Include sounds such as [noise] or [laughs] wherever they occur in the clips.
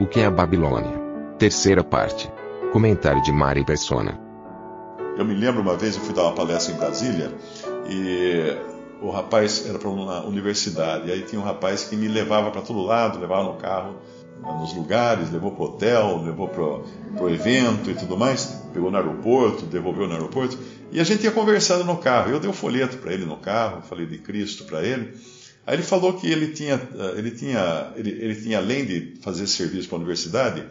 O que é a Babilônia? Terceira parte. Comentário de Mari Persona. Eu me lembro uma vez eu fui dar uma palestra em Brasília e o rapaz era para uma universidade. E aí tinha um rapaz que me levava para todo lado, levava no carro, nos lugares, levou para o hotel, levou para o evento e tudo mais. Pegou no aeroporto, devolveu no aeroporto. E a gente ia conversando no carro. Eu dei um folheto para ele no carro, falei de Cristo para ele. Aí ele falou que ele tinha, ele tinha, ele, ele tinha além de fazer serviço para a universidade,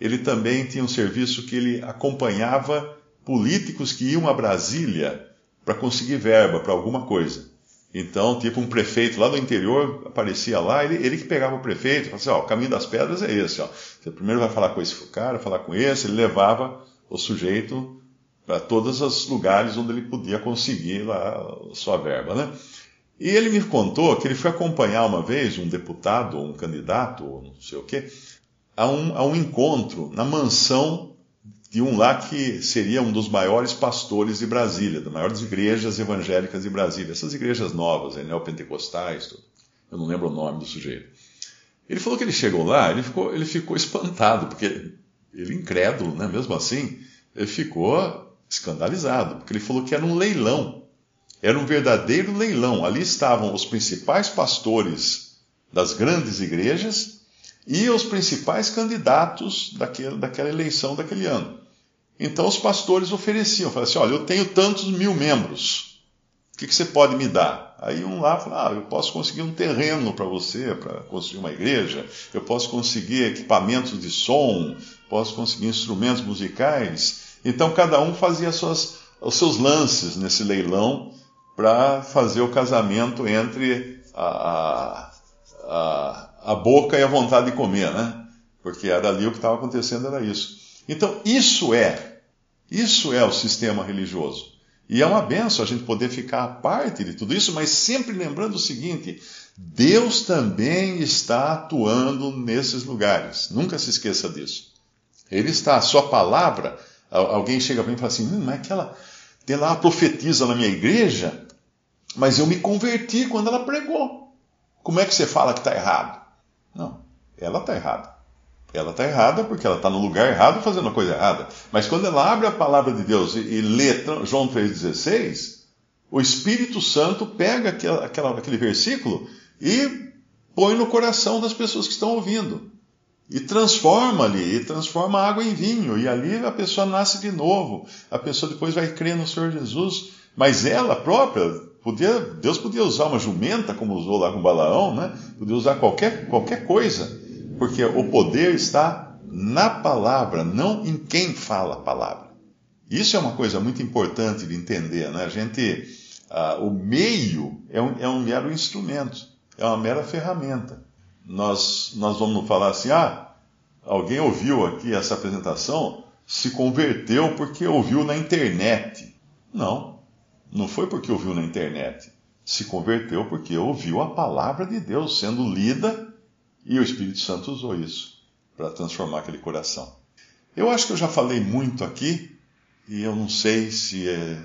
ele também tinha um serviço que ele acompanhava políticos que iam a Brasília para conseguir verba para alguma coisa. Então, tipo, um prefeito lá do interior aparecia lá, ele, ele que pegava o prefeito, falava assim, ó, o caminho das pedras é esse, ó. Você primeiro vai falar com esse cara, falar com esse, ele levava o sujeito para todos os lugares onde ele podia conseguir lá a sua verba, né? E ele me contou que ele foi acompanhar uma vez um deputado, ou um candidato, ou não sei o quê, a um, a um encontro na mansão de um lá que seria um dos maiores pastores de Brasília, das maiores igrejas evangélicas de Brasília, essas igrejas novas, neopentecostais, tudo. eu não lembro o nome do sujeito. Ele falou que ele chegou lá, ele ficou, ele ficou espantado, porque ele incrédulo, né? mesmo assim, ele ficou escandalizado, porque ele falou que era um leilão, era um verdadeiro leilão. Ali estavam os principais pastores das grandes igrejas e os principais candidatos daquele, daquela eleição daquele ano. Então os pastores ofereciam, falavam assim: olha, eu tenho tantos mil membros, o que, que você pode me dar? Aí um lá falou: ah, eu posso conseguir um terreno para você, para construir uma igreja, eu posso conseguir equipamentos de som, posso conseguir instrumentos musicais. Então cada um fazia suas, os seus lances nesse leilão para fazer o casamento entre a, a, a boca e a vontade de comer, né? Porque era ali o que estava acontecendo, era isso. Então, isso é, isso é o sistema religioso. E é uma benção a gente poder ficar à parte de tudo isso, mas sempre lembrando o seguinte: Deus também está atuando nesses lugares. Nunca se esqueça disso. Ele está, a sua palavra. Alguém chega para mim e fala assim: hum, mas aquela. Tem lá uma profetisa na minha igreja, mas eu me converti quando ela pregou. Como é que você fala que está errado? Não, ela está errada. Ela está errada porque ela está no lugar errado fazendo a coisa errada. Mas quando ela abre a palavra de Deus e, e lê João 3,16, o Espírito Santo pega aquela, aquela, aquele versículo e põe no coração das pessoas que estão ouvindo. E transforma ali, e transforma a água em vinho. E ali a pessoa nasce de novo. A pessoa depois vai crer no Senhor Jesus. Mas ela própria, podia, Deus podia usar uma jumenta, como usou lá com Balaão, né? Podia usar qualquer, qualquer coisa porque o poder está na palavra, não em quem fala a palavra. Isso é uma coisa muito importante de entender, né? A gente, o meio é um, é um mero instrumento, é uma mera ferramenta. Nós, nós vamos falar assim, ah, alguém ouviu aqui essa apresentação, se converteu porque ouviu na internet. Não, não foi porque ouviu na internet. Se converteu porque ouviu a palavra de Deus sendo lida e o Espírito Santo usou isso para transformar aquele coração. Eu acho que eu já falei muito aqui, e eu não sei se é...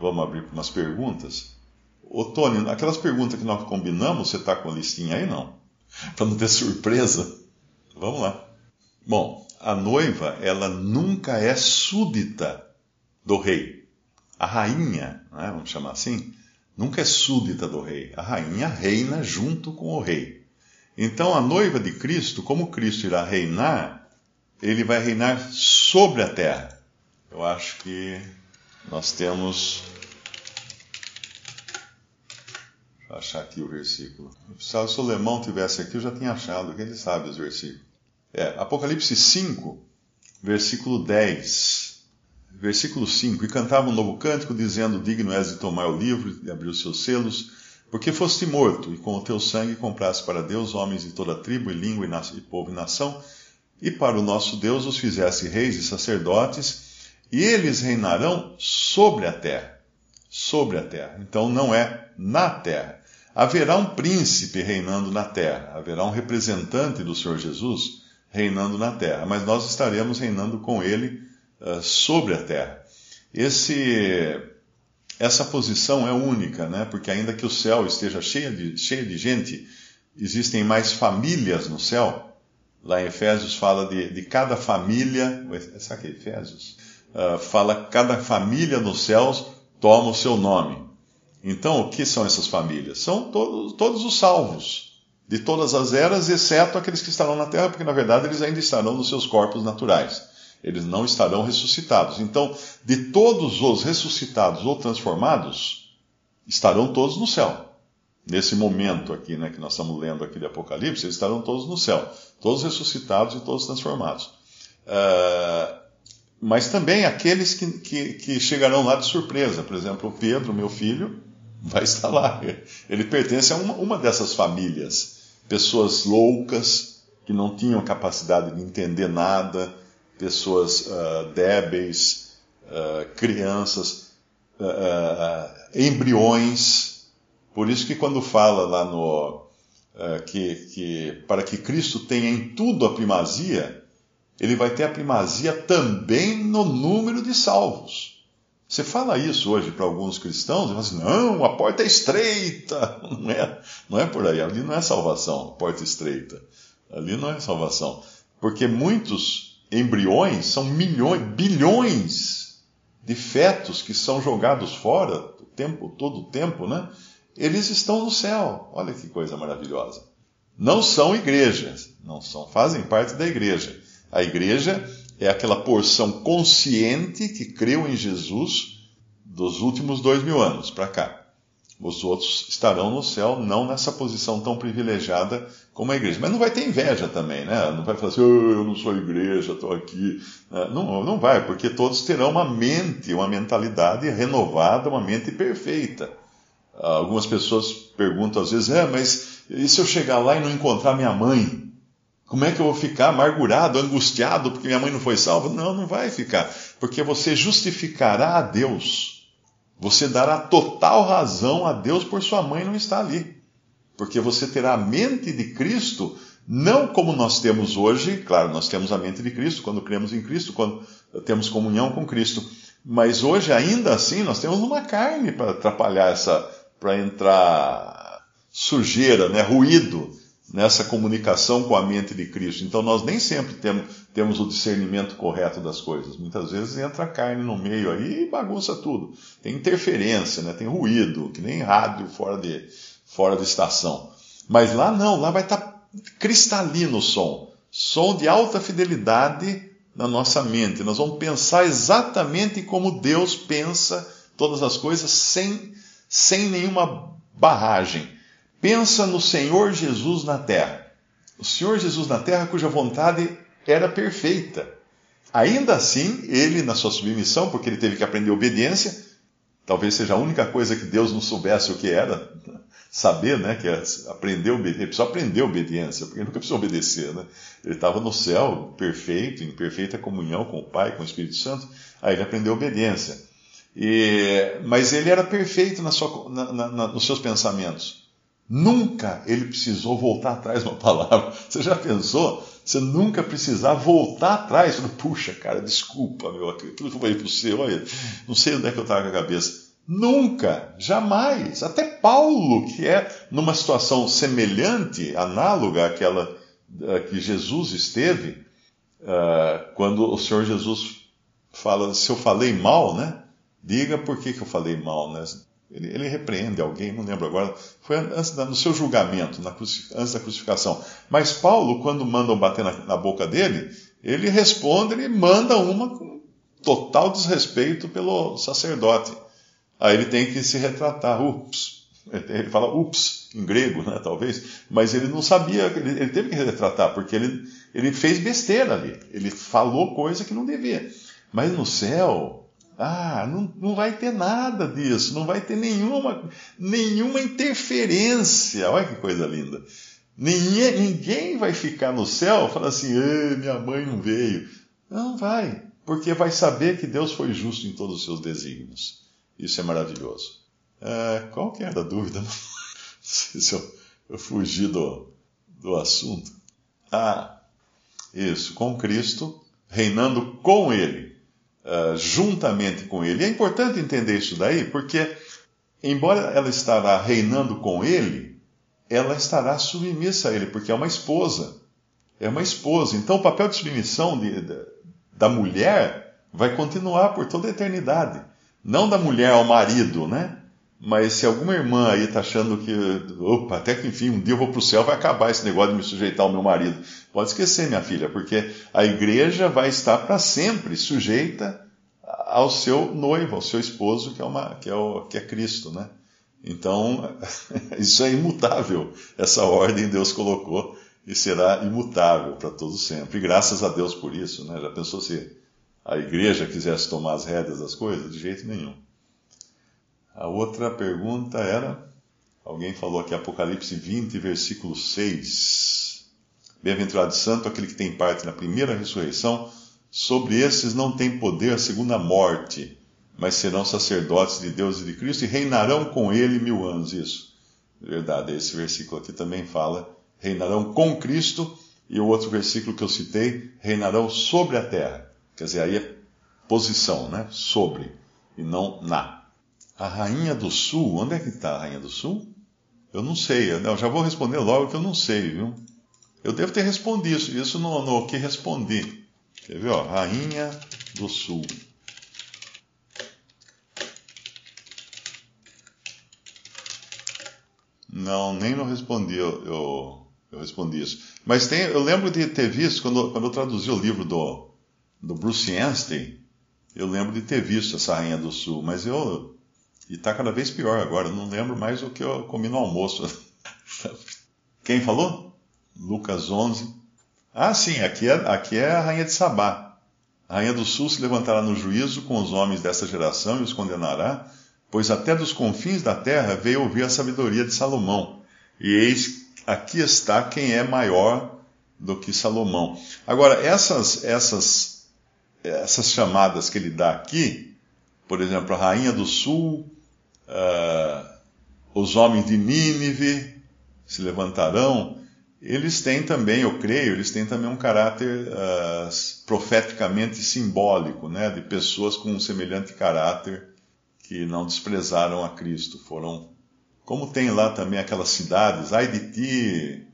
vamos abrir para umas perguntas. Ô Tony, aquelas perguntas que nós combinamos, você está com a listinha aí não? [laughs] Para não ter surpresa. Vamos lá. Bom, a noiva, ela nunca é súdita do rei. A rainha, né, vamos chamar assim, nunca é súdita do rei. A rainha reina junto com o rei. Então, a noiva de Cristo, como Cristo irá reinar, ele vai reinar sobre a terra. Eu acho que nós temos. Deixa eu achar aqui o versículo. Se o Solemão tivesse aqui, eu já tinha achado, que ele sabe os versículos. É, Apocalipse 5, versículo 10. Versículo 5: E cantava um novo cântico, dizendo: Digno és de tomar o livro e abrir os seus selos Porque foste morto, e com o teu sangue compraste para Deus homens de toda tribo, e língua, e, e povo e nação, e para o nosso Deus os fizeste reis e sacerdotes, e eles reinarão sobre a terra. Sobre a terra. Então não é na terra. Haverá um príncipe reinando na terra, haverá um representante do Senhor Jesus reinando na terra, mas nós estaremos reinando com ele uh, sobre a terra. Esse, essa posição é única, né? porque ainda que o céu esteja cheio de, cheio de gente, existem mais famílias no céu. Lá em Efésios fala de, de cada família, será que é Efésios? Uh, fala cada família nos céus toma o seu nome. Então, o que são essas famílias? São todos, todos os salvos, de todas as eras, exceto aqueles que estarão na terra, porque na verdade eles ainda estarão nos seus corpos naturais. Eles não estarão ressuscitados. Então, de todos os ressuscitados ou transformados, estarão todos no céu. Nesse momento aqui, né, que nós estamos lendo aqui de Apocalipse, eles estarão todos no céu. Todos ressuscitados e todos transformados. Uh, mas também aqueles que, que, que chegarão lá de surpresa. Por exemplo, o Pedro, meu filho, vai estar lá. Ele pertence a uma, uma dessas famílias. Pessoas loucas, que não tinham capacidade de entender nada, pessoas uh, débeis, uh, crianças, uh, embriões. Por isso que quando fala lá no que, que para que Cristo tenha em tudo a primazia, ele vai ter a primazia também no número de salvos. Você fala isso hoje para alguns cristãos, e assim, não, a porta é estreita. [laughs] Não é, não é por aí, ali não é salvação, porta estreita. Ali não é salvação. Porque muitos embriões são milhões, bilhões de fetos que são jogados fora o tempo, todo o tempo, né? Eles estão no céu. Olha que coisa maravilhosa. Não são igrejas, não são, fazem parte da igreja. A igreja é aquela porção consciente que creu em Jesus dos últimos dois mil anos para cá. Os outros estarão no céu, não nessa posição tão privilegiada como a igreja. Mas não vai ter inveja também, né? Não vai falar assim, oh, eu não sou igreja, estou aqui. É, não, não vai, porque todos terão uma mente, uma mentalidade renovada, uma mente perfeita. Algumas pessoas perguntam às vezes, é, mas e se eu chegar lá e não encontrar minha mãe? Como é que eu vou ficar amargurado, angustiado porque minha mãe não foi salva? Não, não vai ficar. Porque você justificará a Deus. Você dará total razão a Deus por sua mãe não estar ali. Porque você terá a mente de Cristo, não como nós temos hoje, claro, nós temos a mente de Cristo quando cremos em Cristo, quando temos comunhão com Cristo. Mas hoje, ainda assim, nós temos uma carne para atrapalhar essa, para entrar sujeira, né, ruído nessa comunicação com a mente de Cristo. Então nós nem sempre temos, temos o discernimento correto das coisas. Muitas vezes entra a carne no meio aí e bagunça tudo. Tem interferência, né? tem ruído, que nem rádio fora de, fora de estação. Mas lá não, lá vai estar tá cristalino o som. Som de alta fidelidade na nossa mente. Nós vamos pensar exatamente como Deus pensa todas as coisas sem, sem nenhuma barragem. Pensa no Senhor Jesus na terra. O Senhor Jesus na terra, cuja vontade era perfeita. Ainda assim, ele, na sua submissão, porque ele teve que aprender obediência, talvez seja a única coisa que Deus não soubesse o que era, saber, né, que é aprender obediência. Ele precisou aprender obediência, porque nunca precisou obedecer, né? Ele estava no céu, perfeito, em perfeita comunhão com o Pai, com o Espírito Santo, aí ele aprendeu obediência. E, mas ele era perfeito na sua, na, na, nos seus pensamentos. Nunca ele precisou voltar atrás uma palavra. [laughs] Você já pensou? Você nunca precisar voltar atrás. Puxa, cara, desculpa, meu, aquilo falei para você, olha, não sei onde é que eu estava com a cabeça. Nunca, jamais. Até Paulo, que é numa situação semelhante, análoga àquela que Jesus esteve, uh, quando o Senhor Jesus fala, se eu falei mal, né? Diga por que, que eu falei mal, né? Ele, ele, repreende alguém, não lembro agora, foi antes da, no seu julgamento, na, antes da crucificação. Mas Paulo, quando mandam bater na, na, boca dele, ele responde, ele manda uma com total desrespeito pelo sacerdote. Aí ele tem que se retratar, ups. Ele fala ups, em grego, né, talvez, mas ele não sabia, ele, ele teve que retratar, porque ele, ele fez besteira ali. Ele falou coisa que não devia. Mas no céu, Ah, não, não vai ter nada disso, não vai ter nenhuma, nenhuma interferência. Olha que coisa linda. Ninguém, ninguém vai ficar no céu falando assim, minha mãe não veio. Não vai, porque vai saber que Deus foi justo em todos os seus desígnios. Isso é maravilhoso. É, a dúvida? Não [laughs] sei se eu, eu fugi do, do assunto. Ah, isso, com Cristo, reinando com Ele, uh, juntamente com Ele. E é importante entender isso daí, porque, embora ela estará reinando com Ele, ela estará submissa a Ele, porque é uma esposa. É uma esposa. Então, o papel de submissão de, de, da mulher vai continuar por toda a eternidade. Não da mulher ao marido, né? Mas se alguma irmã aí está achando que, opa, até que enfim, um dia eu vou para o céu, vai acabar esse negócio de me sujeitar ao meu marido. Pode esquecer, minha filha, porque a igreja vai estar para sempre sujeita ao seu noivo, ao seu esposo, que é, uma, que é, o, que é Cristo, né? Então, [laughs] isso é imutável. Essa ordem Deus colocou e será imutável para todos sempre. E graças a Deus por isso, né? Já pensou se a igreja quisesse tomar as rédeas das coisas? De jeito nenhum. A outra pergunta era: alguém falou aqui, Apocalipse 20, versículo 6. Bem-aventurado santo aquele que tem parte na primeira ressurreição, sobre esses não tem poder a segunda morte, mas serão sacerdotes de Deus e de Cristo e reinarão com ele mil anos. Isso, verdade, esse versículo aqui também fala: reinarão com Cristo, e o outro versículo que eu citei, reinarão sobre a terra. Quer dizer, aí é posição, né? Sobre, e não na. A Rainha do Sul, onde é que está a Rainha do Sul? Eu não sei, eu já vou responder logo que eu não sei, viu? Eu devo ter respondido isso, isso no, no que respondi. Quer ver, ó? Rainha do Sul. Não, nem não respondi, eu, eu, eu, respondi isso. Mas tem, eu lembro de ter visto, quando, quando eu traduzi o livro do, do Bruce Anstey, eu lembro de ter visto essa Rainha do Sul, mas eu e está cada vez pior agora. Não lembro mais o que eu comi no almoço. [laughs] Quem falou? Lucas 11. Ah, sim, aqui é, aqui é a rainha de Sabá. A rainha do sul se levantará no juízo com os homens desta geração e os condenará, pois até dos confins da terra veio ouvir a sabedoria de Salomão. E eis, aqui está quem é maior do que Salomão. Agora, essas, essas, essas chamadas que ele dá aqui, por exemplo, a rainha do sul, uh, os homens de Nínive se levantarão, eles têm também, eu creio, eles têm também um caráter uh, profeticamente simbólico, né, de pessoas com um semelhante caráter que não desprezaram a Cristo, foram, como tem lá também aquelas cidades, ai de ti,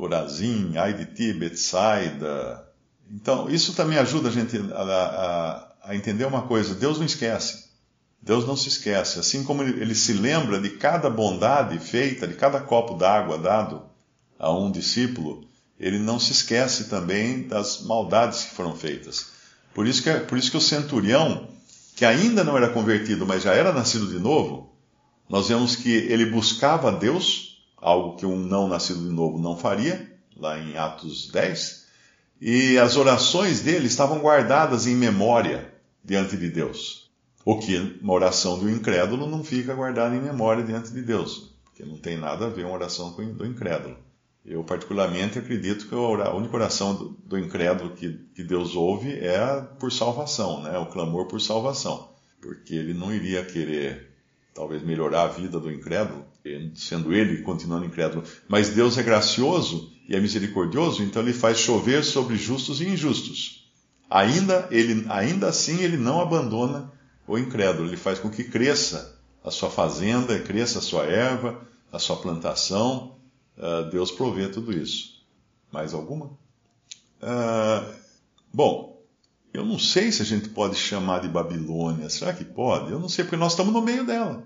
Corazim, ai de ti, Betsaida. Então, isso também ajuda a gente a, a, a entender uma coisa, Deus não esquece. Deus não se esquece, assim como ele, se lembra de cada bondade feita, de cada copo d'água dado a um discípulo, ele não se esquece também das maldades que foram feitas. Por isso que, por isso que o centurião, que ainda não era convertido, mas já era nascido de novo, nós vemos que ele buscava a Deus, algo que um não nascido de novo não faria, lá em Atos 10, e as orações dele estavam guardadas em memória diante de Deus. O que uma oração do incrédulo não fica guardada em memória diante de Deus, porque não tem nada a ver uma oração do incrédulo. Eu, particularmente, acredito que a única oração do, incrédulo que, que, Deus ouve é por salvação, né? o clamor por salvação, porque ele não iria querer, talvez, melhorar a vida do incrédulo, sendo ele continuando incrédulo. Mas Deus é gracioso e é misericordioso, então ele faz chover sobre justos e injustos. Ainda, ele, ainda assim, ele não abandona o incrédulo. Ele faz com que cresça a sua fazenda, cresça a sua erva, a sua plantação. Uh, Deus provê tudo isso. Mais alguma? Uh, bom, eu não sei se a gente pode chamar de Babilônia. Será que pode? Eu não sei, porque nós estamos no meio dela.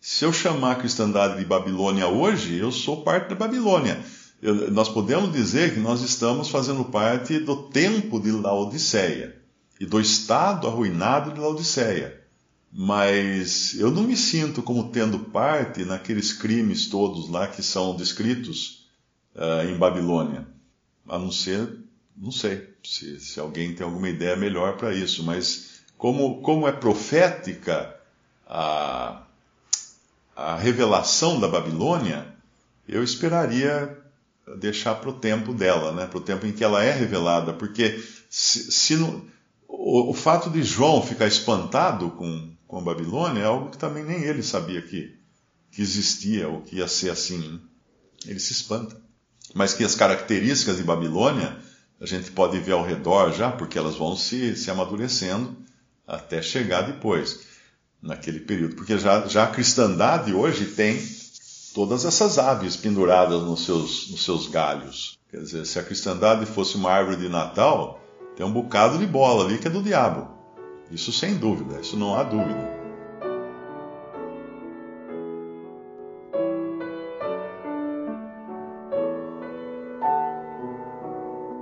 Se eu chamar a cristandade de Babilônia hoje, eu sou parte da Babilônia. Eu, nós podemos dizer que nós estamos fazendo parte do tempo de Laodiceia e do estado arruinado de Laodiceia mas eu não me sinto como tendo parte naqueles crimes todos lá que são descritos uh, em Babilônia. A não ser, não sei, se, se alguém tem alguma ideia melhor para isso, mas como, como é profética a, a revelação da Babilônia, eu esperaria deixar para o tempo dela, né? para o tempo em que ela é revelada, porque se, se o, o, fato de João ficar espantado com, com a Babilônia é algo que também nem ele sabia que, que existia ou que ia ser assim. Ele se espanta. Mas que as características de Babilônia a gente pode ver ao redor já, porque elas vão se, se amadurecendo até chegar depois, naquele período. Porque já, já a cristandade hoje tem todas essas aves penduradas nos seus, nos seus galhos. Quer dizer, se a cristandade fosse uma árvore de Natal, tem um bocado de bola ali que é do diabo. Isso sem dúvida, isso não há dúvida.